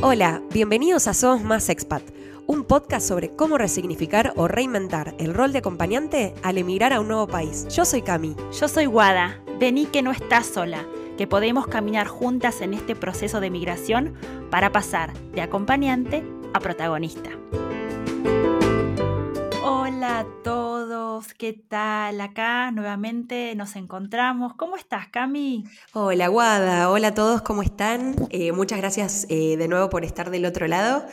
Hola, bienvenidos a Somos Más Expat, un podcast sobre cómo resignificar o reinventar el rol de acompañante al emigrar a un nuevo país. Yo soy Cami. Yo soy Guada. Vení que no estás sola, que podemos caminar juntas en este proceso de migración para pasar de acompañante a protagonista. ¿Qué tal? Acá nuevamente nos encontramos. ¿Cómo estás, Cami? Hola, Guada. Hola a todos, ¿cómo están? Eh, muchas gracias eh, de nuevo por estar del otro lado.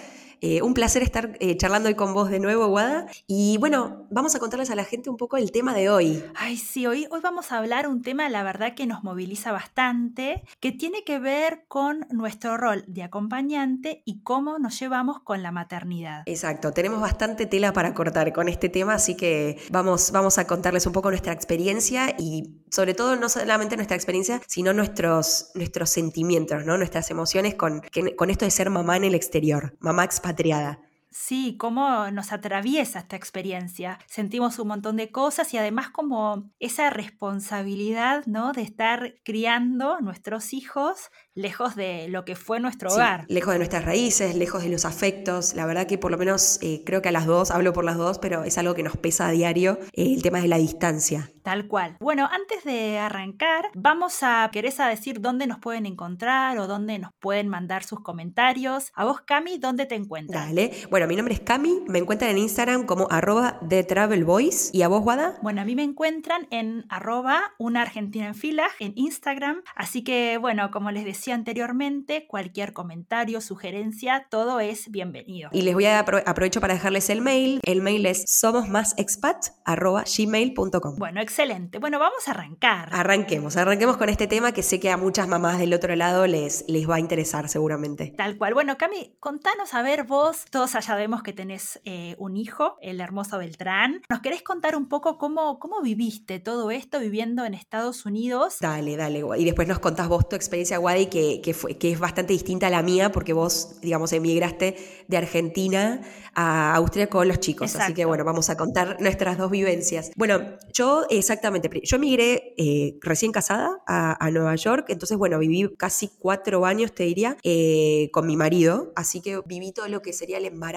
Eh, un placer estar eh, charlando hoy con vos de nuevo, Guada. Y bueno, vamos a contarles a la gente un poco el tema de hoy. Ay, sí, hoy, hoy vamos a hablar un tema, la verdad, que nos moviliza bastante, que tiene que ver con nuestro rol de acompañante y cómo nos llevamos con la maternidad. Exacto, tenemos bastante tela para cortar con este tema, así que vamos, vamos a contarles un poco nuestra experiencia y sobre todo no solamente nuestra experiencia, sino nuestros, nuestros sentimientos, ¿no? nuestras emociones con, con esto de ser mamá en el exterior, mamá expatriada. Sí, cómo nos atraviesa esta experiencia. Sentimos un montón de cosas y además como esa responsabilidad, ¿no? De estar criando nuestros hijos lejos de lo que fue nuestro hogar. Lejos de nuestras raíces, lejos de los afectos. La verdad que por lo menos eh, creo que a las dos, hablo por las dos, pero es algo que nos pesa a diario, eh, el tema de la distancia. Tal cual. Bueno, antes de arrancar, vamos a, ¿querés a decir dónde nos pueden encontrar o dónde nos pueden mandar sus comentarios? A vos, Cami, ¿dónde te encuentras? Dale. Bueno, mi nombre es Cami, me encuentran en Instagram como arroba de Travel Boys. ¿Y a vos, Guada? Bueno, a mí me encuentran en arroba una argentina en fila en Instagram. Así que, bueno, como les decía, anteriormente, cualquier comentario, sugerencia, todo es bienvenido. Y les voy a aprovecho para dejarles el mail. El mail es somosmasexpat@gmail.com. Bueno, excelente. Bueno, vamos a arrancar. Arranquemos, arranquemos con este tema que sé que a muchas mamás del otro lado les, les va a interesar seguramente. Tal cual. Bueno, Cami, contanos a ver vos, todos ya sabemos que tenés eh, un hijo, el hermoso Beltrán. ¿Nos querés contar un poco cómo, cómo viviste todo esto viviendo en Estados Unidos? Dale, dale. Y después nos contás vos tu experiencia, Wadi, que, que, fue, que es bastante distinta a la mía porque vos, digamos, emigraste de Argentina a Austria con los chicos. Así que bueno, vamos a contar nuestras dos vivencias. Bueno, yo exactamente, yo emigré eh, recién casada a, Nueva York, entonces bueno, viví casi cuatro años, te diría, eh, con mi marido, así que viví todo lo que sería el embarazo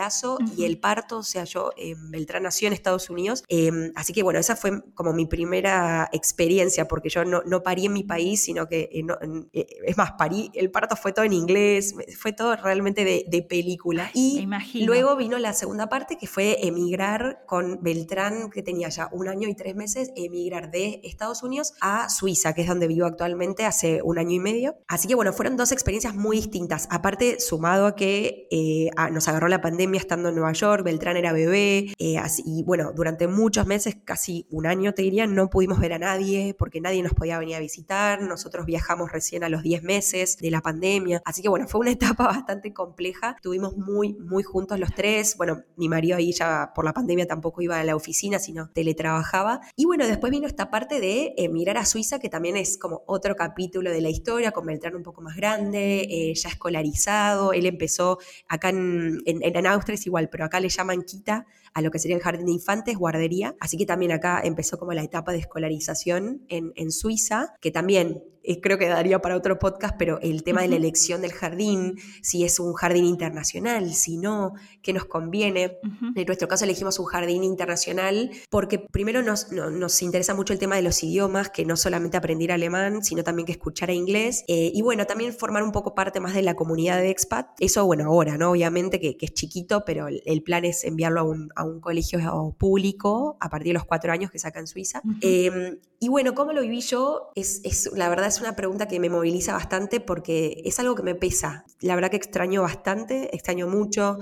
y el parto, o sea, yo, en Beltrán nació en Estados Unidos, em, así que bueno, esa fue como mi primera experiencia, porque yo no, no parí en mi país, sino que, eh, es más, parí, el parto fue todo en inglés, fue todo realmente de, de película. Y luego vino la segunda parte, que fue emigrar con Beltrán, que tenía ya un año y tres meses, emigrar de Estados Unidos a Suiza, que es donde vivo actualmente hace un año y medio. Así que bueno, fueron dos experiencias muy distintas. Aparte, sumado a que eh, nos agarró la pandemia estando en Nueva York, Beltrán era bebé, eh, así, y bueno, durante muchos meses, casi un año te diría, no pudimos ver a nadie porque nadie nos podía venir a visitar. Nosotros viajamos recién a los 10 meses de la pandemia. Así que bueno, fue una etapa bastante compleja. Estuvimos muy, muy juntos los tres. Bueno, mi marido ahí ya por la pandemia tampoco iba a la oficina, sino teletrabajaba. Y bueno, después vino esta parte de eh, mirar a Suiza, que también es como otro capítulo de la historia, con Beltrán un poco más grande, eh, ya escolarizado. Él empezó acá en, en, en Austria, es igual, pero acá le llaman Quita a lo que sería el jardín de infantes, guardería. Así que también acá empezó como la etapa de escolarización en, en Suiza, que también eh, creo que daría para otro podcast, pero el tema de la elección del jardín, si es un jardín internacional, si no, qué nos conviene. En nuestro caso elegimos un jardín internacional porque primero nos, nos interesa mucho el tema de los idiomas, que no solamente aprender alemán, sino también que escuchar inglés. Eh, y bueno, también formar un poco parte más de la comunidad de expat. Eso, bueno, ahora, ¿no? Obviamente que, es chiquito, pero el, plan es enviarlo a un, a un, colegio público a partir de los cuatro años que saca en Suiza. Em, y bueno, ¿cómo lo viví yo? Es, es la verdad es una pregunta que me moviliza bastante porque es algo que me pesa. La verdad que extraño bastante, extraño mucho.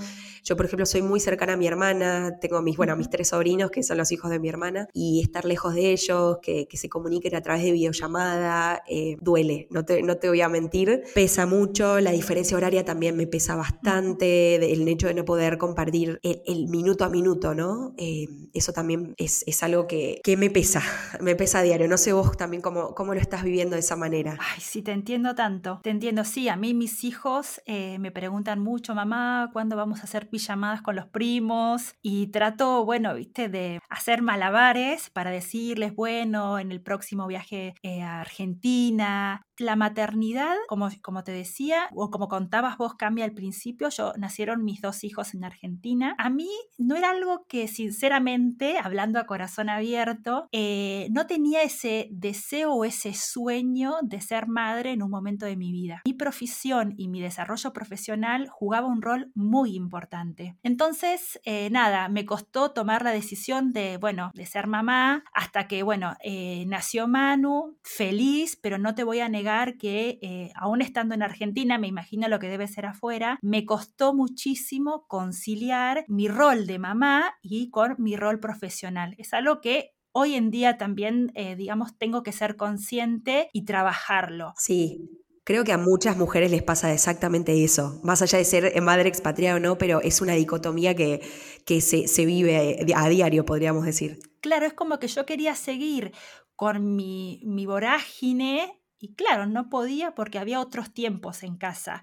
Yo, por ejemplo, soy muy cercana a mi hermana, tengo mis, bueno, mis tres sobrinos que son los hijos de mi hermana y estar lejos de ellos, que, se comuniquen a través de videollamada, eh, duele, no te, no te voy a mentir. Pesa mucho, la diferencia horaria también me pesa bastante, el hecho de no poder compartir el, minuto a minuto, ¿no? Eh, eso también es, es algo que, que, me pesa, me pesa a diario. No sé vos también cómo, cómo lo estás viviendo de esa manera manera. Ay, sí, te entiendo tanto. Te entiendo, sí. A mí mis hijos eh, me preguntan mucho, mamá, ¿cuándo vamos a hacer pijamadas con los primos? Y trato, bueno, viste, de hacer malabares para decirles, bueno, en el próximo viaje eh, a Argentina. La maternidad, como, como te decía, o como contabas vos, cambia al principio. Yo nacieron mis dos hijos en Argentina. A mí no era algo que, sinceramente, hablando a corazón abierto, eh, no tenía ese deseo o ese sueño de ser madre en un momento de mi vida. Mi profesión y mi desarrollo profesional jugaba un rol muy importante. Entonces, eh, nada, me costó tomar la decisión de, bueno, de ser mamá hasta que, bueno, eh, nació Manu, feliz, pero no te voy a negar que eh, aún estando en Argentina, me imagino lo que debe ser afuera, me costó muchísimo conciliar mi rol de mamá y con mi rol profesional. Es algo que hoy en día también, eh, digamos, tengo que ser consciente y trabajarlo. Sí, Creo que a muchas mujeres les pasa exactamente eso, más allá de ser madre expatriada o no, pero es una dicotomía que, que se, se, vive a diario, podríamos decir. Claro, es como que yo quería seguir con mi, mi vorágine y claro, no podía porque había otros tiempos en casa.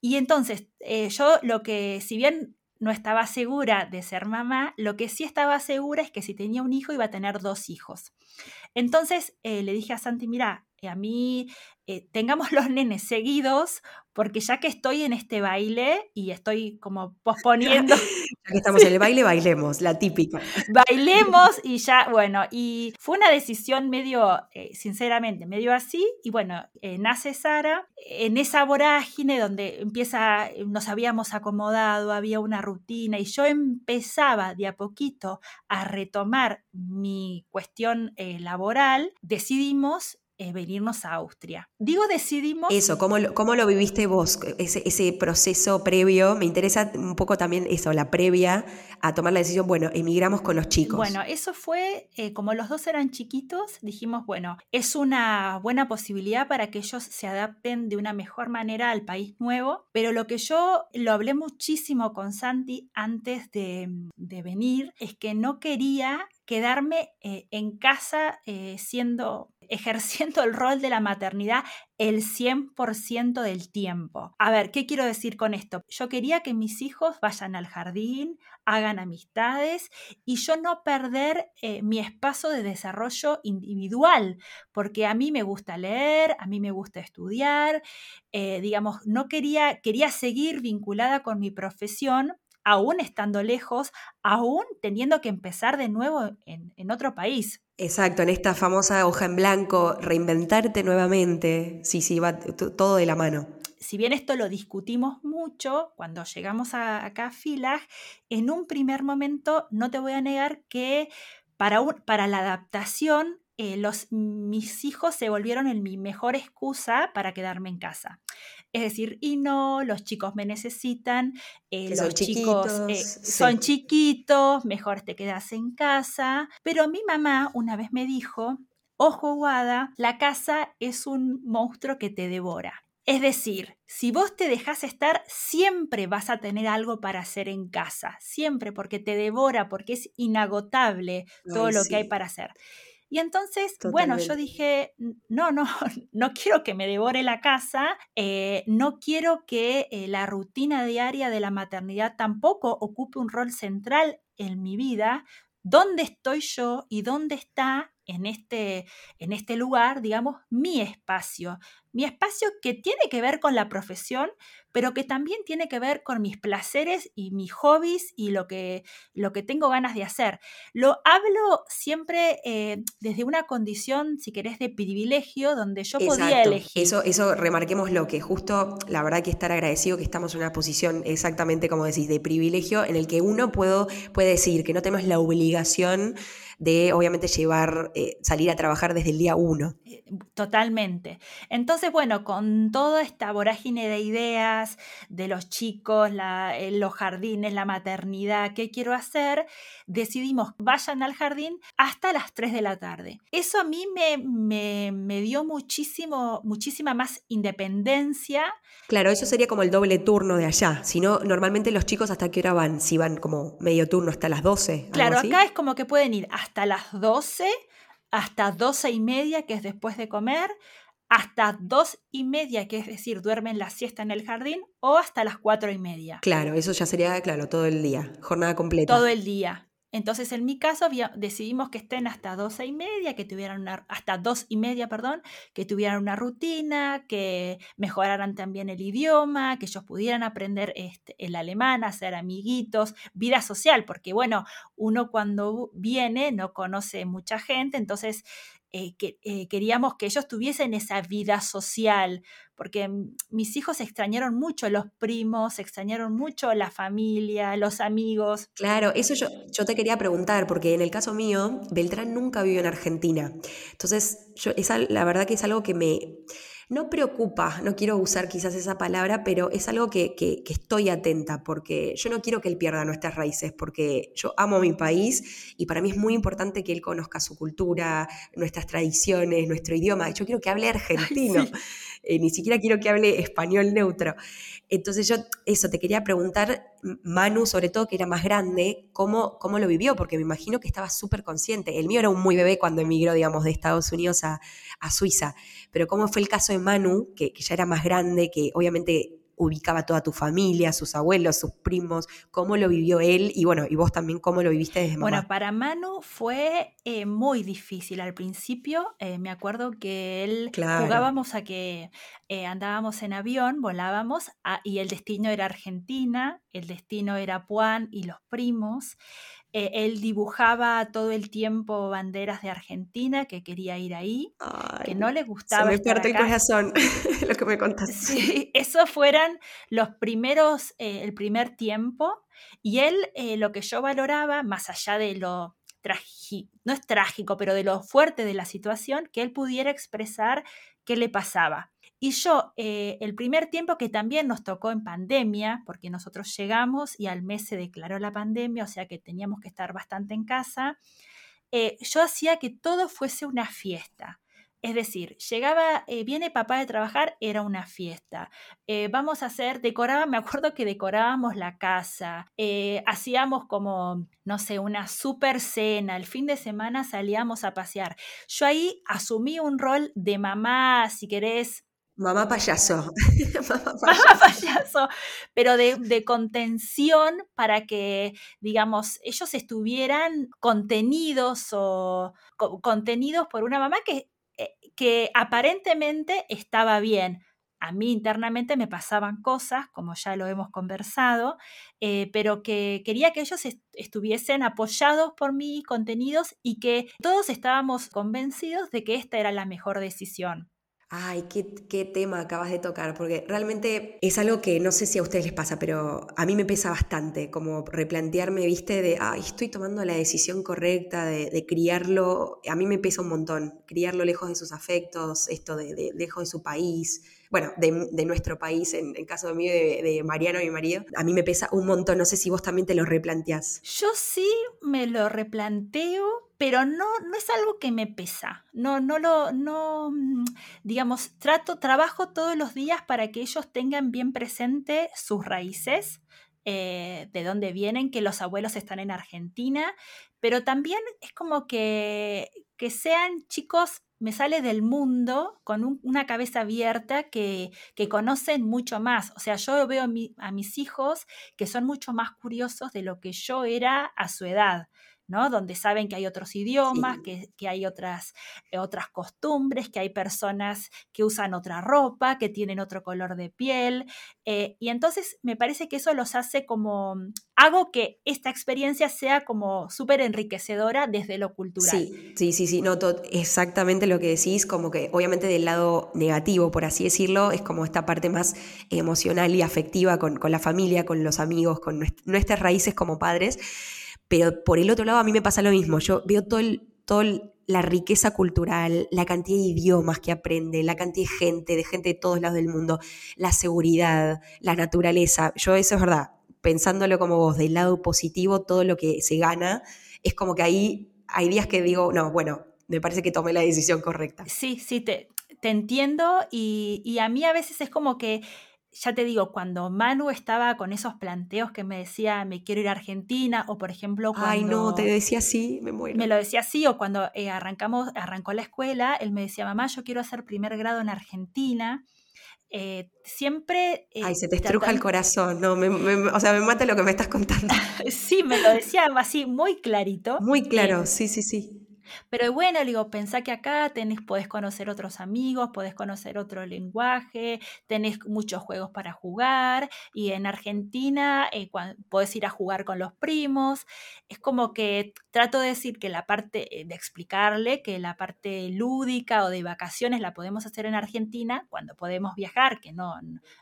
Y entonces, eh, yo lo que, si bien no estaba segura de ser mamá, lo que sí estaba segura es que si tenía un hijo iba a tener dos hijos. Entonces eh, le dije a Santi, mira, eh, a mí eh, tengamos los nenes seguidos, porque ya que estoy en este baile y estoy como posponiendo. Ya que estamos en el baile, bailemos, la típica. Bailemos y ya, bueno, y fue una decisión medio, eh, sinceramente, medio así. Y bueno, nace Sara en esa vorágine donde empieza, nos habíamos acomodado, había una rutina y yo empezaba de a poquito a retomar mi cuestión laboral. Decidimos eh, venirnos a Austria. Digo, decidimos... Eso, ¿cómo lo, cómo lo viviste vos? Ese, ese, proceso previo, me interesa un poco también eso, la previa a tomar la decisión, bueno, emigramos con los chicos. Bueno, eso fue, eh, como los dos eran chiquitos, dijimos, bueno, es una buena posibilidad para que ellos se adapten de una mejor manera al país nuevo, pero lo que yo lo hablé muchísimo con Santi antes de, de venir es que no quería quedarme eh, en casa eh, siendo, ejerciendo el rol de la maternidad el 100% del tiempo. A ver, ¿qué quiero decir con esto? Yo quería que mis hijos vayan al jardín, hagan amistades y yo no perder eh, mi espacio de desarrollo individual, porque a mí me gusta leer, a mí me gusta estudiar, digamos, no quería, quería seguir vinculada con mi profesión, aún estando lejos, aún teniendo que empezar de nuevo en, otro país. Exacto, en esta famosa hoja en blanco, reinventarte nuevamente, sí, sí, va todo de la mano. Si bien esto lo discutimos mucho cuando llegamos a, acá a Filag, en un primer momento no te voy a negar que para, para la adaptación eh, los, mis hijos se volvieron en mi mejor excusa para quedarme en casa. Es decir, y no, los chicos me necesitan, eh, los chicos eh, son chiquitos, mejor te quedas en casa. Pero mi mamá una vez me dijo, ojo guada, la casa es un monstruo que te devora. Es decir, si vos te dejas estar, siempre vas a tener algo para hacer en casa, siempre, porque te devora, porque es inagotable todo lo que hay para hacer. Y entonces, bueno, yo dije, no, no, no quiero que me devore la casa, eh, no quiero que eh, la rutina diaria de la maternidad tampoco ocupe un rol central en mi vida. ¿Dónde estoy yo y dónde está en este, en este lugar, digamos, mi espacio? Mi espacio que tiene que ver con la profesión, pero que también tiene que ver con mis placeres y mis hobbies y lo que, lo que tengo ganas de hacer. Lo hablo siempre eh, desde una condición, si querés, de privilegio, donde yo podía elegir. Eso, eso remarquemos lo que justo, la verdad que estar agradecido que estamos en una posición exactamente como decís, de privilegio, en el que uno puedo, puede decir que no tenemos la obligación de obviamente llevar, eh, salir a trabajar desde el día uno. Eh, totalmente. Entonces, bueno, con toda esta vorágine de ideas de los chicos, eh, los jardines, la maternidad, ¿qué quiero hacer? Decidimos, vayan al jardín hasta las 3 de la tarde. Eso a mí me, me, dio muchísimo, muchísima más independencia. Claro, eso sería como el doble turno de allá. Si no, normalmente los chicos hasta qué hora van, si van como medio turno hasta las 12. Claro, acá es como que pueden ir hasta hasta las 12, hasta 12 y media, que es después de comer, hasta dos y media, que es decir, duermen la siesta en el jardín, o hasta las cuatro y media. Claro, eso ya sería, claro, todo el día, jornada completa. Todo el día. Entonces, en mi caso, decidimos que estén hasta doce y media, que tuvieran una, hasta dos y media, perdón, que tuvieran una rutina, que mejoraran también el idioma, que ellos pudieran aprender este, el alemán, hacer amiguitos, vida social, porque bueno, uno cuando viene no conoce mucha gente, entonces eh, que, eh, queríamos que ellos tuviesen esa vida social, porque mis hijos extrañaron mucho los primos, extrañaron mucho la familia, los amigos. Claro, eso yo, yo te quería preguntar, porque en el caso mío, Beltrán nunca vivió en Argentina. Entonces, la verdad que es algo que me no preocupa, no quiero usar quizás esa palabra, pero es algo que, estoy atenta porque yo no quiero que él pierda nuestras raíces, porque yo amo mi país y para mí es muy importante que él conozca su cultura, nuestras tradiciones, nuestro idioma. Yo quiero que hable argentino, eh, ni siquiera quiero que hable español neutro. Entonces yo, eso, te quería preguntar, Manu, sobre todo que era más grande, ¿cómo, cómo lo vivió? Porque me imagino que estaba súper consciente. El mío era un muy bebé cuando emigró, digamos, de Estados Unidos a, a Suiza. Pero ¿cómo fue el caso de Manu, que, que ya era más grande, que obviamente ubicaba toda tu familia, sus abuelos, sus primos, cómo lo vivió él y bueno, y vos también cómo lo viviste desde mamá. Bueno, para Manu fue eh, muy difícil al principio. Eh, me acuerdo que él jugábamos a que eh, andábamos en avión, volábamos y el destino era Argentina, el destino era Puan y los primos. Eh, él dibujaba todo el tiempo banderas de Argentina, que quería ir ahí, que no le gustaba. Se me parte el corazón lo que me contaste. Sí, esos fueron los primeros, eh, el primer tiempo. Y él, eh, lo que yo valoraba, más allá de lo trágico, no es trágico, pero de lo fuerte de la situación, que él pudiera expresar qué le pasaba. Y yo, eh, el primer tiempo que también nos tocó en pandemia, porque nosotros llegamos y al mes se declaró la pandemia, o sea que teníamos que estar bastante en casa, eh, yo hacía que todo fuese una fiesta. Es decir, llegaba, eh, viene papá de trabajar, era una fiesta. vamos a hacer, decoraba, me acuerdo que decorábamos la casa, hacíamos como, no sé, una super cena, el fin de semana salíamos a pasear. Yo ahí asumí un rol de mamá, si querés, Mamá payaso. Mamá payaso. Pero de, contención para que, digamos, ellos estuvieran contenidos o contenidos por una mamá que, eh, que aparentemente estaba bien. A mí internamente me pasaban cosas, como ya lo hemos conversado, eh, pero que quería que ellos estuviesen apoyados por mí, contenidos, y que todos estábamos convencidos de que esta era la mejor decisión. Ay, qué, tema acabas de tocar, porque realmente es algo que no sé si a ustedes les pasa, pero a mí me pesa bastante, como replantearme, viste, de, ay, estoy tomando la decisión correcta de, criarlo, a mí me pesa un montón, criarlo lejos de sus afectos, esto de, lejos de su país, bueno, de, nuestro país, en el caso de mí, de, Mariano, mi marido, a mí me pesa un montón, no sé si vos también te lo replanteás. Yo sí me lo replanteo, pero no, no es algo que me pesa. No, no lo, no, mm, digamos, trato, trabajo todos los días para que ellos tengan bien presente sus raíces, eh, de dónde vienen, que los abuelos están en Argentina, pero también es como que, que sean chicos, me sale del mundo con una cabeza abierta que, que, conocen mucho más. O sea, yo veo a mis hijos que son mucho más curiosos de lo que yo era a su edad. Donde saben que hay otros idiomas, que, hay otras, eh, otras costumbres, que hay personas que usan otra ropa, que tienen otro color de piel. Eh, y entonces me parece que eso los hace como, hago que esta experiencia sea como súper enriquecedora desde lo cultural. Sí, sí, sí, sí, no, exactamente lo que decís, como que obviamente del lado negativo, por así decirlo, es como esta parte más emocional y afectiva con, con la familia, con los amigos, con nuestras raíces como padres. Pero por el otro lado a mí me pasa lo mismo. Yo veo todo, todo la riqueza cultural, la cantidad de idiomas que aprende, la cantidad de gente, de gente de todos lados del mundo, la seguridad, la naturaleza. Yo eso es verdad, pensándolo como vos, del lado positivo, todo lo que se gana, es como que ahí hay días que digo, no, bueno, me parece que tomé la decisión correcta. Sí, sí, te, te entiendo y, y a mí a veces es como que ya te digo, cuando Manu estaba con esos planteos que me decía, me quiero ir a Argentina, o por ejemplo, cuando... Ay, no, te decía así, me muero. Me lo decía así, o cuando eh, arrancamos, arrancó la escuela, él me decía, mamá, yo quiero hacer primer grado en Argentina. Eh, siempre... Eh, Ay, se te estruja el corazón, no, o sea, me mata lo que me estás contando. sí, me lo decía así, muy clarito. Muy claro, sí, sí, sí. Pero bueno, digo, pensá que acá tenés, podés conocer otros amigos, podés conocer otro lenguaje, tenés muchos juegos para jugar y en Argentina eh, podés ir a jugar con los primos. Es como que trato de decir que la parte, eh, de explicarle que la parte lúdica o de vacaciones la podemos hacer en Argentina cuando podemos viajar, que no,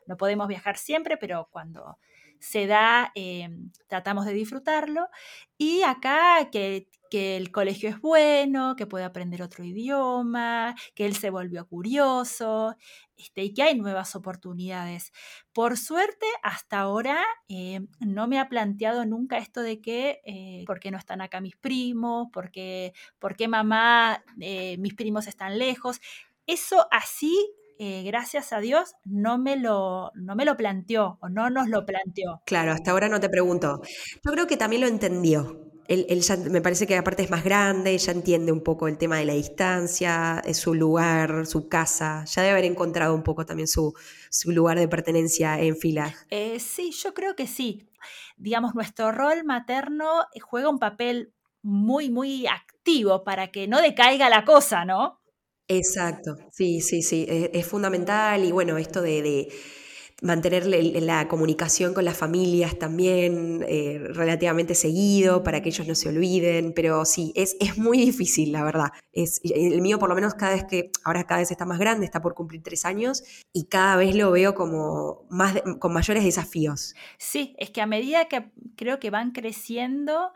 no podemos viajar siempre, pero cuando se da, eh, tratamos de disfrutarlo. Y acá que, el colegio es bueno, que puede aprender otro idioma, que él se volvió curioso este, y que hay nuevas oportunidades. Por suerte, hasta ahora eh, no me ha planteado nunca esto de que, eh, ¿por qué no están acá mis primos? ¿Por qué, por qué mamá, mis primos están lejos? Eso así eh, gracias a Dios, no me, lo, no me lo planteó o no nos lo planteó. Claro, hasta ahora no te pregunto. Yo creo que también lo entendió. Él, ya, me parece que aparte es más grande, ya entiende un poco el tema de la distancia, su lugar, su casa, ya debe haber encontrado un poco también su, su lugar de pertenencia en fila. Eh, sí, yo creo que sí. Digamos, nuestro rol materno juega un papel muy, muy activo para que no decaiga la cosa, ¿no? Exacto, sí, sí, sí, e, es, fundamental y bueno, esto de, mantener la comunicación con las familias también eh, relativamente seguido para que ellos no se olviden, pero sí, es, es muy difícil, la verdad. Es, el mío por lo menos cada vez que, ahora cada vez está más grande, está por cumplir tres años y cada vez lo veo como más con mayores desafíos. Sí, es que a medida que creo que van creciendo,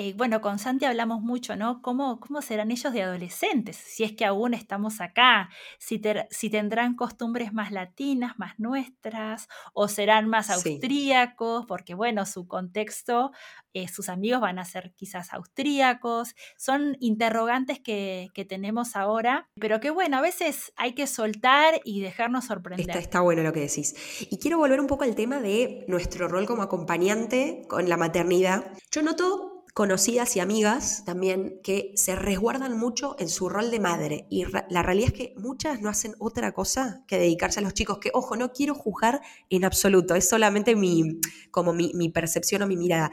eh, bueno, con Santi hablamos mucho, ¿no? ¿Cómo, ¿Cómo serán ellos de adolescentes? Si es que aún estamos acá, si, si tendrán costumbres más latinas, más nuestras, o serán más austríacos, porque bueno, su contexto, eh, sus amigos van a ser quizás austríacos. Son interrogantes que, tenemos ahora, pero que bueno, a veces hay que soltar y dejarnos sorprender. Está, está bueno lo que decís. Y quiero volver un poco al tema de nuestro rol como acompañante con la maternidad. Yo noto conocidas y amigas también que se resguardan mucho en su rol de madre y la realidad es que muchas no hacen otra cosa que dedicarse a los chicos, que ojo, no quiero juzgar en absoluto, es solamente mi, como mi, percepción o mi mirada.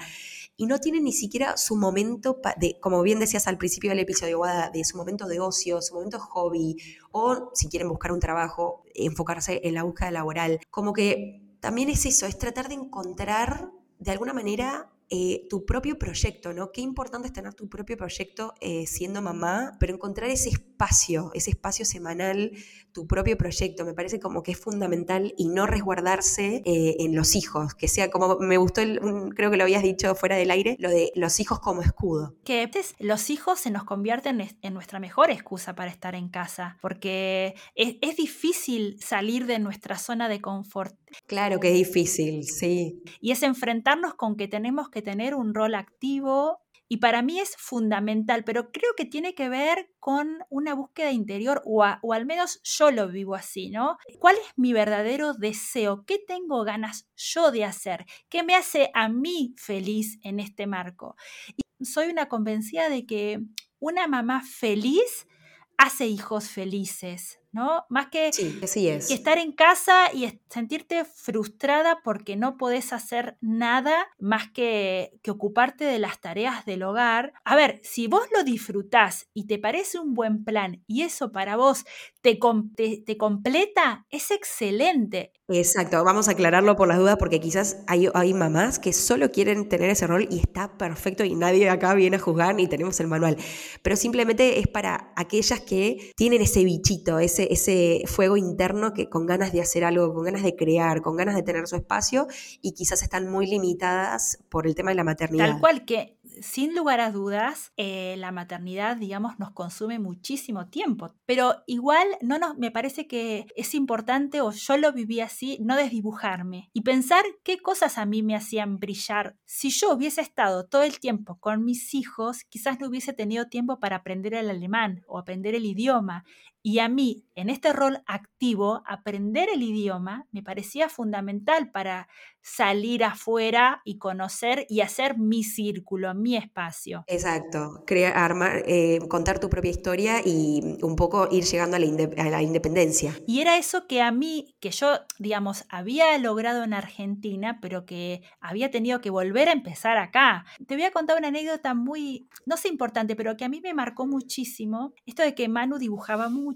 Y no tienen ni siquiera su momento, de, como bien decías al principio del episodio, de su momento de ocio, su momento hobby, o si quieren buscar un trabajo, enfocarse en la búsqueda laboral. Como que también es eso, es tratar de encontrar de alguna manera eh, tu propio proyecto, ¿no? Qué importante es tener tu propio proyecto eh, siendo mamá, pero encontrar ese espacio, ese espacio semanal, tu propio proyecto, me parece como que es fundamental y no resguardarse eh, en los hijos, que sea como, me gustó, creo que lo habías dicho fuera del aire, lo de los hijos como escudo. Que los hijos se nos convierten en nuestra mejor excusa para estar en casa, porque es, es difícil salir de nuestra zona de confort. Claro que es difícil, sí. Y es enfrentarnos con que tenemos que tener un rol activo y para mí es fundamental, pero creo que tiene que ver con una búsqueda interior, o, o, al menos yo lo vivo así, ¿no? ¿Cuál es mi verdadero deseo? ¿Qué tengo ganas yo de hacer? ¿Qué me hace a mí feliz en este marco? Y soy una convencida de que una mamá feliz hace hijos felices, ¿no? Más que, estar en casa y sentirte frustrada porque no podés hacer nada más que, que, ocuparte de las tareas del hogar. A ver, si vos lo disfrutás y te parece un buen plan y eso para vos te, te, completa, es excelente. Exacto, vamos a aclararlo por las dudas porque quizás hay, hay mamás que solo quieren tener ese rol y está perfecto y nadie acá viene a juzgar ni tenemos el manual, pero simplemente es para aquellas que tienen ese bichito, ese fuego interno que con ganas de hacer algo, con ganas de crear, con ganas de tener su espacio y quizás están muy limitadas por el tema de la maternidad. Tal cual que sin lugar a dudas, eh, la maternidad, digamos, nos consume muchísimo tiempo, pero igual no me parece que es importante, o yo lo viví así, no desdibujarme y pensar qué cosas a mí me hacían brillar. Si yo hubiese estado todo el tiempo con mis hijos, quizás no hubiese tenido tiempo para aprender el alemán o aprender el idioma y a mí, en este rol activo, aprender el idioma me parecía fundamental para salir afuera y conocer y hacer mi círculo, mi espacio. Exacto, Crear, armar, eh, contar tu propia historia y un poco ir llegando a la, independencia. Y era eso que a mí, que yo, digamos, había logrado en Argentina, pero que había tenido que volver a empezar acá. Te voy a contar una anécdota muy, no sé importante, pero que a mí me marcó muchísimo, esto de que Manu dibujaba mucho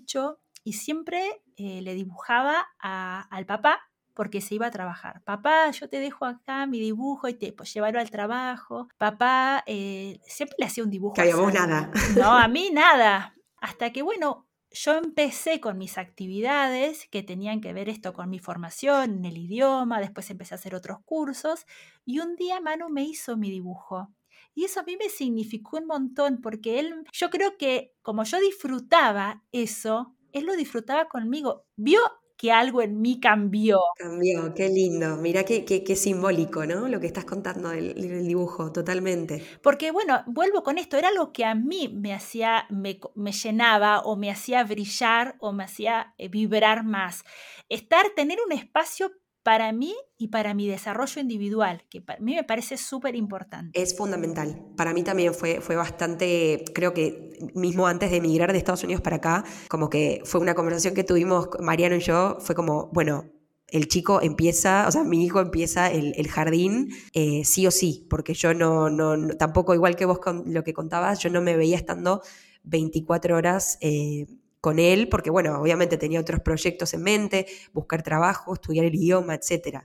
y siempre eh, le dibujaba al papá porque se iba a trabajar. Papá, yo te dejo acá mi dibujo y te pues, llevarlo al trabajo. Papá eh, siempre le hacía un dibujo. Que vos nada. No, a mí nada. Hasta que, bueno, yo empecé con mis actividades que tenían que ver esto con mi formación en el idioma, después empecé a hacer otros cursos y un día Manu me hizo mi dibujo. Y eso a mí me significó un montón porque él, yo creo que como yo disfrutaba eso, él lo disfrutaba conmigo. Vio que algo en mí cambió. Cambió, qué lindo. Mira qué, qué, simbólico, ¿no? Lo que estás contando del, dibujo, totalmente. Porque, bueno, vuelvo con esto, era algo que a mí me hacía, me, me llenaba o me hacía brillar o me hacía eh, vibrar más. Estar, tener un espacio para mí y para mi desarrollo individual, que para mí me parece súper importante. Es fundamental. Para mí también fue, fue bastante, creo que mismo antes de emigrar de Estados Unidos para acá, como que fue una conversación que tuvimos Mariano y yo, fue como, bueno, el chico empieza, o sea, mi hijo empieza el, jardín eh, sí o sí, porque yo no, no, tampoco, igual que vos con lo que contabas, yo no me veía estando 24 horas eh, con él, porque bueno, obviamente tenía otros proyectos en mente, buscar trabajo, estudiar el idioma, etc.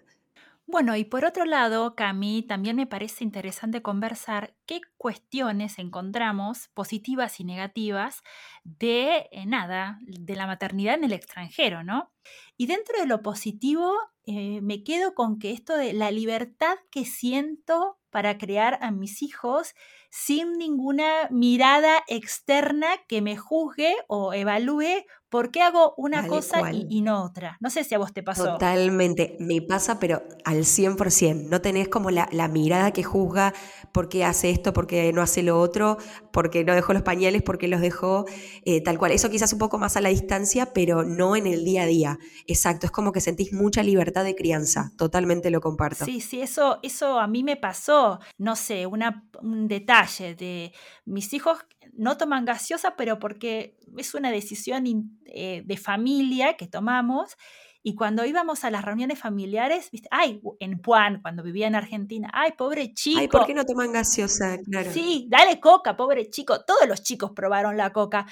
Bueno, y por otro lado, Cami, también me parece interesante conversar qué cuestiones encontramos positivas y negativas de eh, nada, de la maternidad en el extranjero, ¿no? Y dentro de lo positivo, eh, me quedo con que esto de la libertad que siento para crear a mis hijos sin ninguna mirada externa que me juzgue o evalúe por qué hago una cosa y, no otra. No sé si a vos te pasó. Totalmente, me pasa, pero al 100%. No tenés como la, mirada que juzga por qué hace esto, por qué no hace lo otro, por qué no dejó los pañales, por qué los dejó, eh, tal cual. Eso quizás un poco más a la distancia, pero no en el día a día. Exacto, es como que sentís mucha libertad de crianza. Totalmente lo comparto. Sí, sí, eso, eso a mí me pasó. No sé, una, un detalle de mis hijos no toman gaseosa, pero porque es una decisión eh, de familia que tomamos. Y cuando íbamos a las reuniones familiares, ¿viste? ay, en Puan, cuando vivía en Argentina, ay, pobre chico. Ay, ¿por qué no toman gaseosa? Claro. Sí, dale coca, pobre chico. Todos los chicos probaron la coca.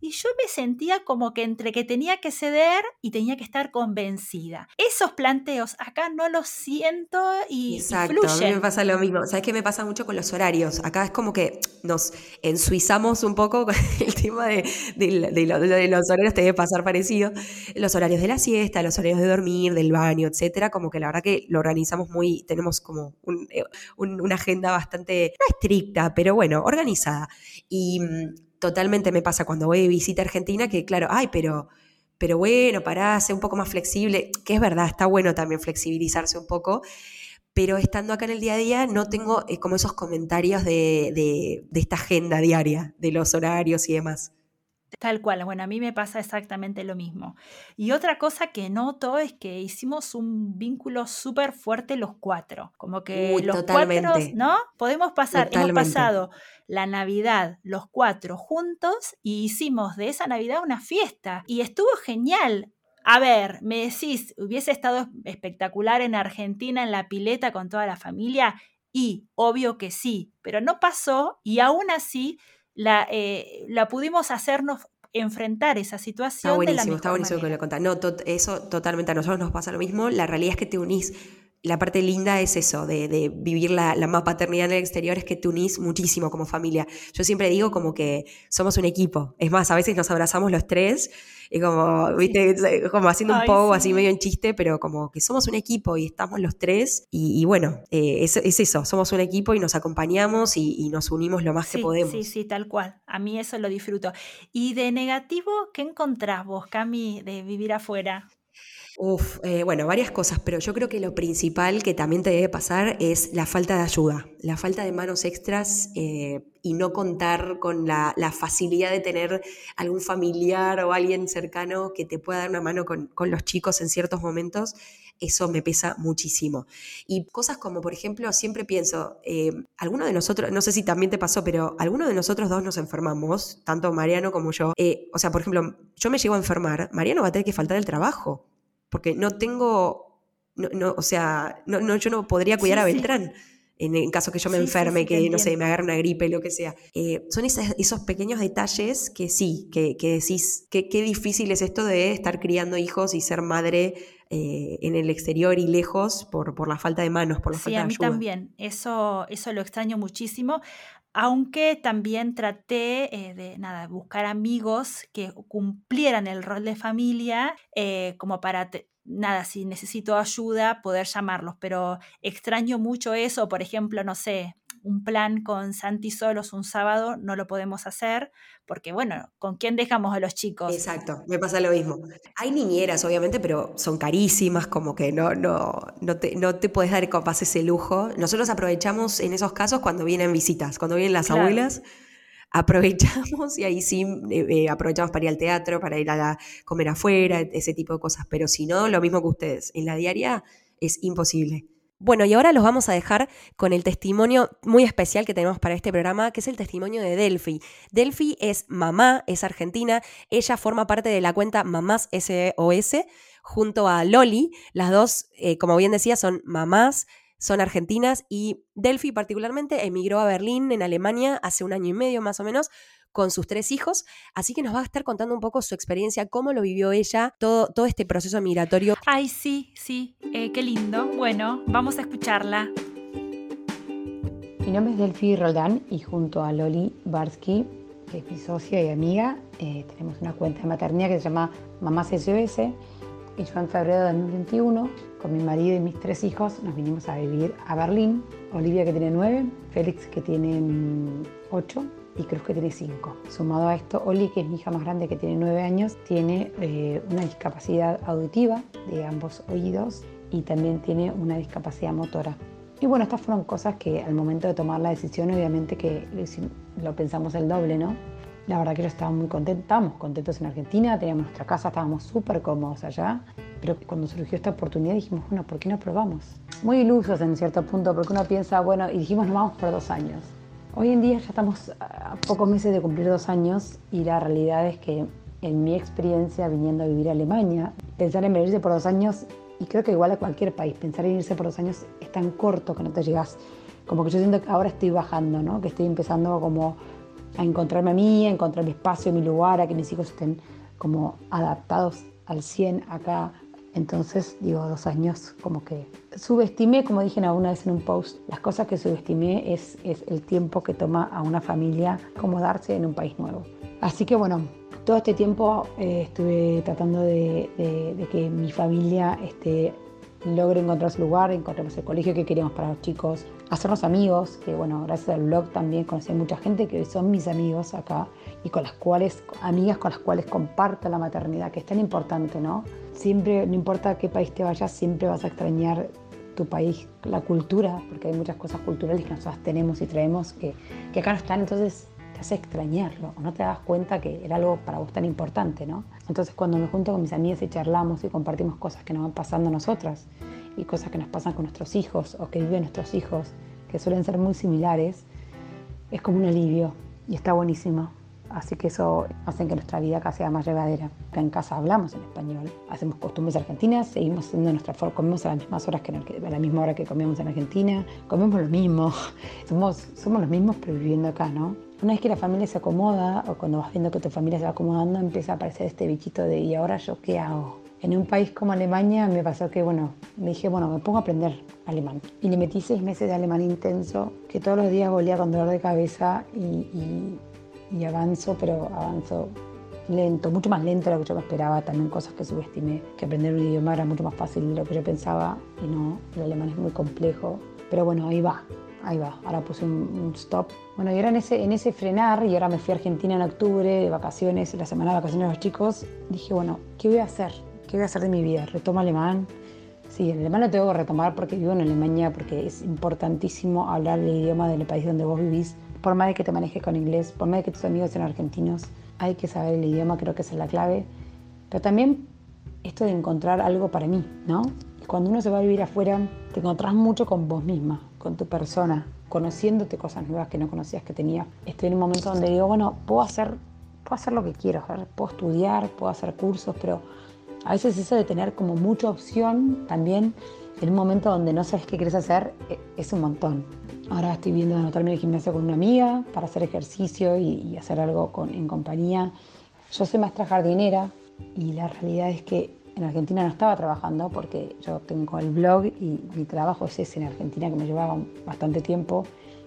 Y yo me sentía como que entre que tenía que ceder y tenía que estar convencida. Esos planteos acá no los siento y, Exacto, a mí me pasa lo mismo. ¿Sabes qué me pasa mucho con los horarios? Acá es como que nos ensuizamos un poco con el tema de, los horarios, te debe pasar parecido. Los horarios de la siesta, los horarios de dormir, del baño, etcétera. Como que la verdad que lo organizamos muy, tenemos como eh, una agenda bastante, no estricta, pero bueno, organizada. Y mm, totalmente me pasa cuando voy de visita a Argentina que, claro, ay, pero, pero bueno, pará, sé un poco más flexible, que es verdad, está bueno también flexibilizarse un poco, pero estando acá en el día a día no tengo eh, como esos comentarios de, de, de esta agenda diaria, de los horarios y demás. Tal cual, bueno, a mí me pasa exactamente lo mismo. Y otra cosa que noto es que hicimos un vínculo súper fuerte los cuatro, como que los cuatro, ¿no? Podemos pasar, hemos pasado la Navidad los cuatro juntos y hicimos de esa Navidad una fiesta y estuvo genial. A ver, me decís, hubiese estado espectacular en Argentina en la pileta con toda la familia y obvio que sí, pero no pasó y aún así la, eh, la pudimos hacernos enfrentar esa situación. Está buenísimo, está buenísimo que lo contás. No, eso totalmente a nosotros nos pasa lo mismo. La realidad es que te unís la parte linda es eso, de, vivir la, la paternidad en el exterior, es que te unís muchísimo como familia. Yo siempre digo como que somos un equipo. Es más, a veces nos abrazamos los tres y como, viste, como haciendo un poco así medio en chiste, pero como que somos un equipo y estamos los tres. Y, bueno, eh, es, eso, somos un equipo y nos acompañamos y, nos unimos lo más que podemos. Sí, sí, tal cual. A mí eso lo disfruto. ¿Y de negativo qué encontrás vos, Cami, de vivir afuera? Uf, eh, bueno, varias cosas, pero yo creo que lo principal que también te debe pasar es la falta de ayuda, la falta de manos extras eh, y no contar con la, facilidad de tener algún familiar o alguien cercano que te pueda dar una mano con, los chicos en ciertos momentos. Eso me pesa muchísimo. Y cosas como, por ejemplo, siempre pienso, eh, alguno de nosotros, no sé si también te pasó, pero alguno de nosotros dos nos enfermamos, tanto Mariano como yo. o sea, por ejemplo, yo me llego a enfermar, Mariano va a tener que faltar el trabajo porque no tengo, no, o sea, no, yo no podría cuidar a Beltrán. En, caso que yo me enferme, que no sé, me agarre una gripe, lo que sea. Eh, son esos pequeños detalles que sí, que, decís, que, qué difícil es esto de estar criando hijos y ser madre eh, en el exterior y lejos por, por la falta de manos, por la falta de ayuda. Sí, a mí también. Eso, eso lo extraño muchísimo aunque también traté eh, de nada, buscar amigos que cumplieran el rol de familia, eh, como para, nada, si necesito ayuda, poder llamarlos, pero extraño mucho eso, por ejemplo, no sé, un plan con Santi solos un sábado no lo podemos hacer porque, bueno, ¿con quién dejamos a los chicos? Exacto, me pasa lo mismo. Hay niñeras, obviamente, pero son carísimas, como que no, no, no, te, no te puedes dar capaz ese lujo. Nosotros aprovechamos en esos casos cuando vienen visitas, cuando vienen las abuelas aprovechamos y ahí sí eh, eh, aprovechamos para ir al teatro, para ir a comer afuera, ese tipo de cosas. Pero si no, lo mismo que ustedes. En la diaria es imposible. Bueno, y ahora los vamos a dejar con el testimonio muy especial que tenemos para este programa, que es el testimonio de Delphi. Delphi es mamá, es argentina, ella forma parte de la cuenta Mamás SOS junto a Loli. Las dos, eh, como bien decía, son mamás, son argentinas y Delphi particularmente emigró a Berlín, en Alemania, hace un año y medio más o menos, con sus tres hijos, así que nos va a estar contando un poco su experiencia, cómo lo vivió ella, todo, todo este proceso migratorio. Ay, sí, sí, eh, qué lindo. Bueno, vamos a escucharla. Mi nombre es Delphi Roldán y junto a Loli Barsky, que es mi socia y amiga, eh, tenemos una cuenta de maternidad que se llama Mamás SOS. Y yo en febrero de 2021, con mi marido y mis tres hijos, nos vinimos a vivir a Berlín. Olivia que tiene nueve, Félix que tiene mm, ocho y Cruz que tiene 5. Sumado a esto, Oli, que es mi hija más grande que tiene 9 años, tiene eh, una discapacidad auditiva de ambos oídos y también tiene una discapacidad motora. Y bueno, estas fueron cosas que al momento de tomar la decisión, obviamente que lo pensamos el doble, ¿no? La verdad que yo estaba muy contenta, estábamos contentos en Argentina, teníamos nuestra casa, estábamos súper cómodos allá, pero cuando surgió esta oportunidad dijimos, bueno, ¿por qué no probamos? Muy ilusos en cierto punto, porque uno piensa, bueno, y dijimos, nos vamos por dos años. Hoy en día ya estamos a pocos meses de cumplir dos años y la realidad es que en mi experiencia viniendo a vivir a Alemania, pensar en venirse por dos años, y creo que igual a cualquier país, pensar en irse por dos años es tan corto que no te llegas. Como que yo siento que ahora estoy bajando, ¿no? que estoy empezando como a encontrarme a mí, a encontrar mi espacio, mi lugar, a que mis hijos estén como adaptados al 100 acá entonces, digo, dos años como que subestimé, como dije una vez en un post, las cosas que subestimé es, es el tiempo que toma a una familia acomodarse en un país nuevo. Así que bueno, todo este tiempo eh, estuve tratando de, que mi familia este, logre encontrar su lugar, encontremos el colegio que queríamos para los chicos, hacernos amigos, que bueno, gracias al blog también conocí mucha gente que hoy son mis amigos acá y con las cuales, amigas con las cuales comparto la maternidad, que es tan importante, ¿no? Siempre, no importa a qué país te vayas, siempre vas a extrañar tu país, la cultura, porque hay muchas cosas culturales que nosotros tenemos y traemos que, que acá no están, entonces te hace extrañarlo, o no te das cuenta que era algo para vos tan importante, ¿no? Entonces cuando me junto con mis amigas y charlamos y compartimos cosas que nos van pasando a nosotras y cosas que nos pasan con nuestros hijos o que viven nuestros hijos, que suelen ser muy similares, es como un alivio y está buenísimo. Así que eso hace que nuestra vida acá sea más llevadera. En casa hablamos en español, hacemos costumbres argentinas, seguimos haciendo nuestra forma, comemos a las mismas horas que a la misma hora que comemos en Argentina, comemos lo mismo, somos, somos los mismos pero viviendo acá, ¿no? Una vez que la familia se acomoda o cuando vas viendo que tu familia se va acomodando, empieza a aparecer este bichito de ¿y ahora yo qué hago? En un país como Alemania me pasó que, bueno, me dije, bueno, me pongo a aprender alemán. Y le metí seis meses de alemán intenso, que todos los días volía con dolor de cabeza y, y avanzo, pero avanzo lento, mucho más lento de lo que yo me esperaba, también cosas que subestimé, que aprender un idioma era mucho más fácil de lo que yo pensaba y no, el alemán es muy complejo, pero bueno, ahí va, ahí va, ahora puse un, stop. Bueno, y era en ese, en ese frenar, y ahora me fui a Argentina en octubre, de vacaciones, la semana de vacaciones de los chicos, dije, bueno, ¿qué voy a hacer? ¿Qué voy a hacer de mi vida? ¿Retomo alemán? Sí, el alemán lo tengo que retomar porque vivo en Alemania, porque es importantísimo hablar el idioma del país donde vos vivís, por más de que te manejes con inglés, por más de que tus amigos sean argentinos, hay que saber el idioma, creo que esa es la clave. Pero también esto de encontrar algo para mí, ¿no? Cuando uno se va a vivir afuera, te encontrás mucho con vos misma, con tu persona, conociéndote cosas nuevas que no conocías que tenías. Estoy en un momento donde digo, bueno, puedo hacer, puedo hacer lo que quiero, puedo estudiar, puedo hacer cursos, pero a veces eso de tener como mucha opción también en un momento donde no sabes qué quieres hacer e, es un montón. Ahora estoy viendo anotarme en el gimnasio con una amiga para hacer ejercicio y, hacer algo en compañía. Yo soy maestra jardinera y la realidad es que en Argentina no estaba trabajando porque yo tengo el blog y mi trabajo es ese en Argentina que me llevaba bastante tiempo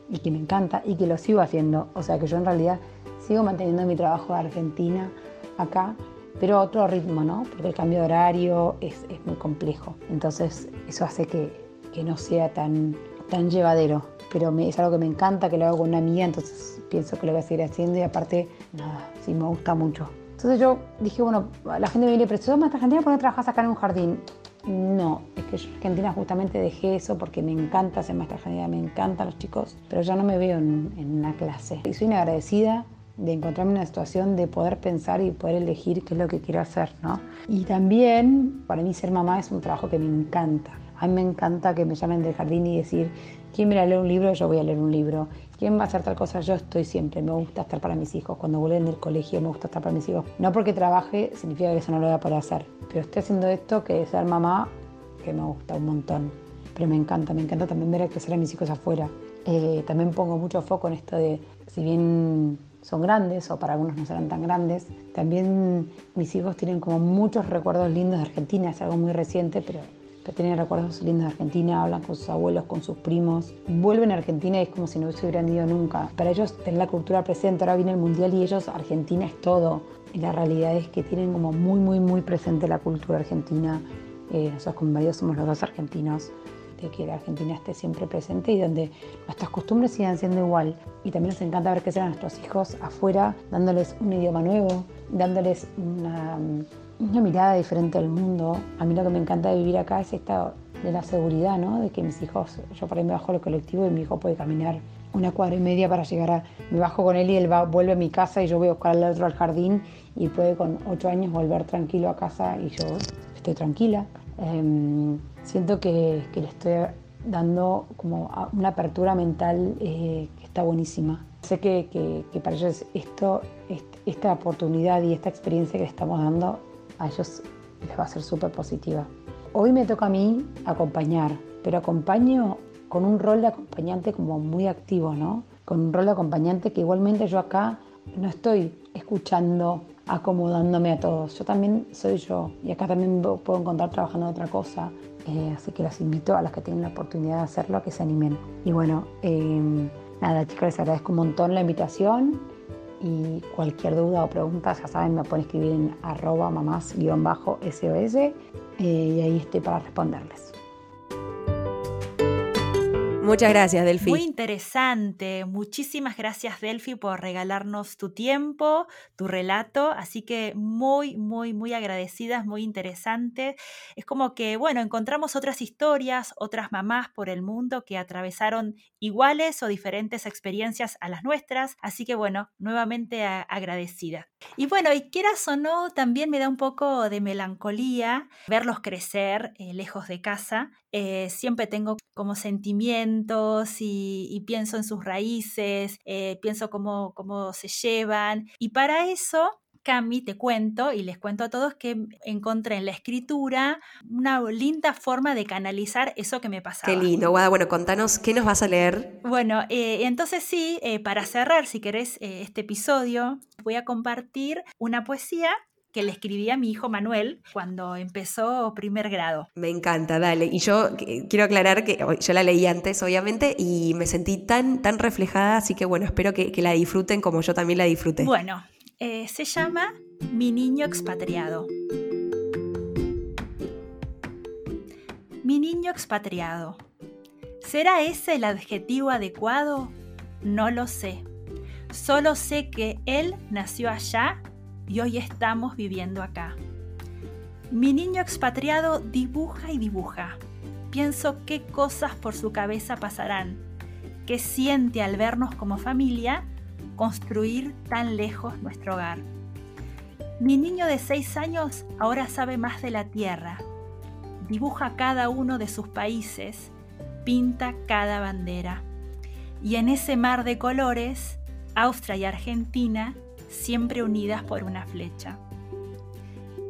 y que me encanta y que lo sigo haciendo. O sea que yo en realidad sigo manteniendo mi trabajo de Argentina acá, pero a otro ritmo, ¿no? Porque el cambio de horario es, muy complejo. Entonces eso hace que, que no sea tan, tan llevadero pero es algo que me encanta, que lo hago con una amiga, entonces pienso que lo voy a seguir haciendo y aparte, nada, sí me gusta mucho. Entonces yo dije, bueno, la gente me dice, pero si sos maestra argentina, ¿por qué trabajas acá en un jardín? No, es que yo en Argentina justamente dejé eso porque me encanta ser maestra argentina, me encantan los chicos, pero ya no me veo en, en una clase. Y soy agradecida de encontrarme en una situación de poder pensar y poder elegir qué es lo que quiero hacer, ¿no? Y también, para mí ser mamá es un trabajo que me encanta. A mí me encanta que me llamen del jardín y decir, ¿Quién viene a leer un libro? Yo voy a leer un libro. ¿Quién va a hacer tal cosa? Yo estoy siempre. Me gusta estar para mis hijos. Cuando vuelven del colegio me gusta estar para mis hijos. No porque trabaje significa que eso no lo voy a poder hacer. Pero estoy haciendo esto que es ser mamá, que me gusta un montón. Pero me encanta, me encanta también ver a crecer a mis hijos afuera. Eh, también pongo mucho foco en esto de, si bien son grandes o para algunos no serán tan grandes, también mis hijos tienen como muchos recuerdos lindos de Argentina. Es algo muy reciente, pero que tienen recuerdos lindos de Argentina, hablan con sus abuelos, con sus primos, vuelven a Argentina y es como si no se hubieran ido nunca. Para ellos tener la cultura presente, ahora viene el Mundial y ellos, Argentina es todo. Y la realidad es que tienen como muy, muy, muy presente la cultura argentina. Eh, nosotros con varios somos los dos argentinos de que la Argentina esté siempre presente y donde nuestras costumbres sigan siendo igual. Y también nos encanta ver que sean nuestros hijos afuera, dándoles un idioma nuevo, dándoles una, una mirada diferente al mundo. A mí lo que me encanta de vivir acá es esta de la seguridad, ¿no? De que mis hijos, yo por ahí me bajo del colectivo y mi hijo puede caminar una cuadra y media para llegar a... Me bajo con él y él va, vuelve a mi casa y yo voy a buscar al otro al jardín y puede con ocho años volver tranquilo a casa y yo estoy tranquila. Em, siento que, que, le estoy dando como una apertura mental eh, que está buenísima. Sé que, que, que para ellos esto, esta oportunidad y esta experiencia que le estamos dando a ellos les va a ser súper positiva. Hoy me toca a mí acompañar, pero acompaño con un rol de acompañante como muy activo, ¿no? Con un rol de acompañante que igualmente yo acá no estoy escuchando, acomodándome a todos. Yo también soy yo y acá también puedo encontrar trabajando otra cosa. Eh, así que las invito a las que tienen la oportunidad de hacerlo a que se animen. Y bueno, eh, nada chicos, les agradezco un montón la invitación y cualquier duda o pregunta, ya saben, me pueden escribir en arroba mamás-sos eh, y ahí estoy para responderles. Muchas gracias, Delphi. Muy interesante. Muchísimas gracias, Delphi, por regalarnos tu tiempo, tu relato. Así que muy, muy, muy agradecidas, muy interesante. Es como que, bueno, encontramos otras historias, otras mamás por el mundo que atravesaron iguales o diferentes experiencias a las nuestras. Así que, bueno, nuevamente agradecida. Y bueno, y quieras o no, también me da un poco de melancolía verlos crecer eh, lejos de casa. Eh, siempre tengo como sentimientos y, pienso en sus raíces, eh, pienso cómo, cómo se llevan. Y para eso Cami, te cuento y les cuento a todos que encontré en la escritura una linda forma de canalizar eso que me pasaba. Qué lindo, Guada. Bueno, contanos, ¿qué nos vas a leer? Bueno, eh, entonces sí, para cerrar, si querés este episodio, voy a compartir una poesía que le escribí a mi hijo Manuel cuando empezó primer grado. Me encanta, dale. Y yo quiero aclarar que yo la leí antes, obviamente, y me sentí tan, tan reflejada, así que bueno, espero que, la disfruten como yo también la disfruté. Bueno, eh, se llama Mi niño expatriado. Mi niño expatriado. ¿Será ese el adjetivo adecuado? No lo sé. Solo sé que él nació allá y hoy estamos viviendo acá. Mi niño expatriado dibuja y dibuja. Pienso qué cosas por su cabeza pasarán, qué siente al vernos como familia construir tan lejos nuestro hogar. Mi niño de seis años ahora sabe más de la tierra, dibuja cada uno de sus países, pinta cada bandera. Y en ese mar de colores, Austria y Argentina siempre unidas por una flecha.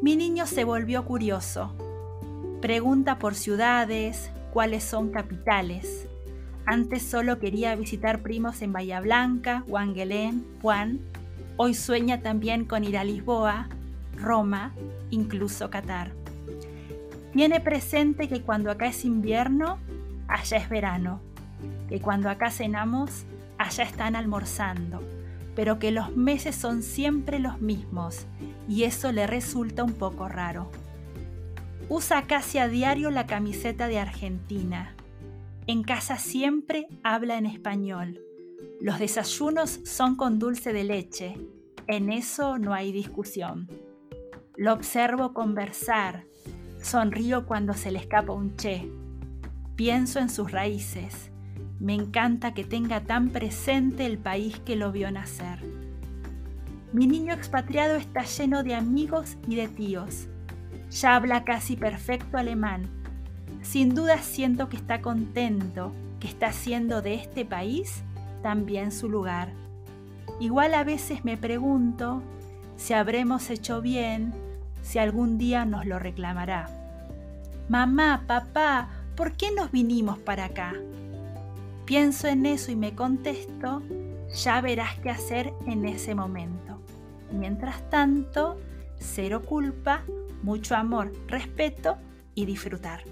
Mi niño se volvió curioso. Pregunta por ciudades, cuáles son capitales. Antes solo quería visitar primos en Bahía Blanca, Wangelén, Juan. Hoy sueña también con ir a Lisboa, Roma, incluso Qatar. Tiene presente que cuando acá es invierno, allá es verano. Que cuando acá cenamos, allá están almorzando pero que los meses son siempre los mismos y eso le resulta un poco raro. Usa casi a diario la camiseta de Argentina. En casa siempre habla en español. Los desayunos son con dulce de leche. En eso no hay discusión. Lo observo conversar. Sonrío cuando se le escapa un che. Pienso en sus raíces me encanta que tenga tan presente el país que lo vio nacer. Mi niño expatriado está lleno de amigos y de tíos. Ya habla casi perfecto alemán. Sin duda siento que está contento, que está haciendo de este país también su lugar. Igual a veces me pregunto si habremos hecho bien, si algún día nos lo reclamará. Mamá, papá, ¿por qué nos vinimos para acá? Pienso en eso y me contesto, ya verás qué hacer en ese momento. Mientras tanto, cero culpa, mucho amor, respeto y disfrutar.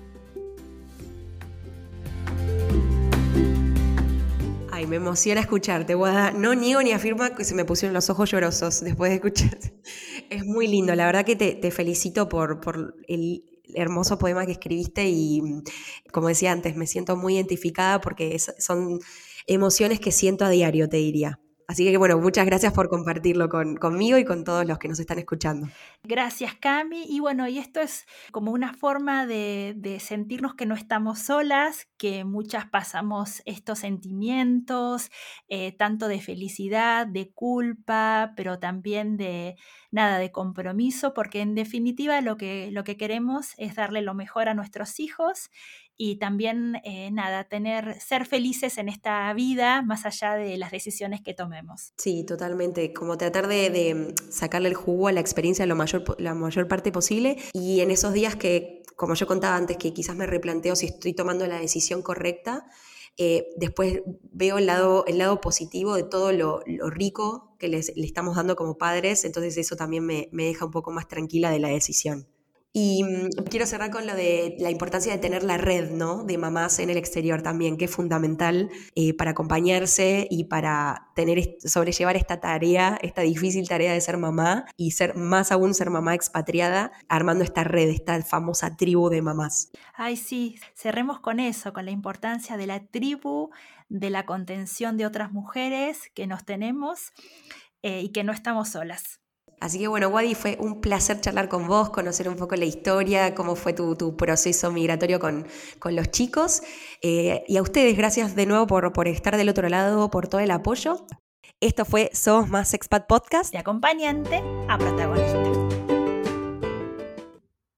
Ay, me emociona escucharte, Guada. No niego ni afirma que se me pusieron los ojos llorosos después de escucharte. Es muy lindo, la verdad que te, felicito por, por el hermoso poema que escribiste y, como decía antes, me siento muy identificada porque son emociones que siento a diario, te diría. Así que bueno, muchas gracias por compartirlo conmigo y con todos los que nos están escuchando. Gracias, Cami. Y bueno, y esto es como una forma de, sentirnos que no estamos solas, que muchas pasamos estos sentimientos, eh, tanto de felicidad, de culpa, pero también de nada de compromiso, porque en definitiva lo que, lo que queremos es darle lo mejor a nuestros hijos y también, eh, nada, tener, ser felices en esta vida más allá de las decisiones que tomemos. Sí, totalmente. Como tratar de, sacarle el jugo a la experiencia lo mayor, la mayor parte posible y en esos días que, como yo contaba antes, que quizás me replanteo si estoy tomando la decisión correcta, eh, después veo el lado, el lado positivo de todo lo, rico que les, le estamos dando como padres, entonces eso también me, me deja un poco más tranquila de la decisión. Y mm, quiero cerrar con lo de la importancia de tener la red, ¿no? De mamás en el exterior también, que es fundamental eh, para acompañarse y para tener, sobrellevar esta tarea, esta difícil tarea de ser mamá y ser más aún ser mamá expatriada, armando esta red, esta famosa tribu de mamás. Ay, sí, cerremos con eso, con la importancia de la tribu, de la contención de otras mujeres que nos tenemos eh, y que no estamos solas. Así que bueno, Wadi, fue un placer charlar con vos, conocer un poco la historia, cómo fue tu, proceso migratorio con, los chicos. Eh, y a ustedes, gracias de nuevo por, por estar del otro lado, por todo el apoyo. Esto fue Somos Más Expat Podcast. De acompañante a protagonista.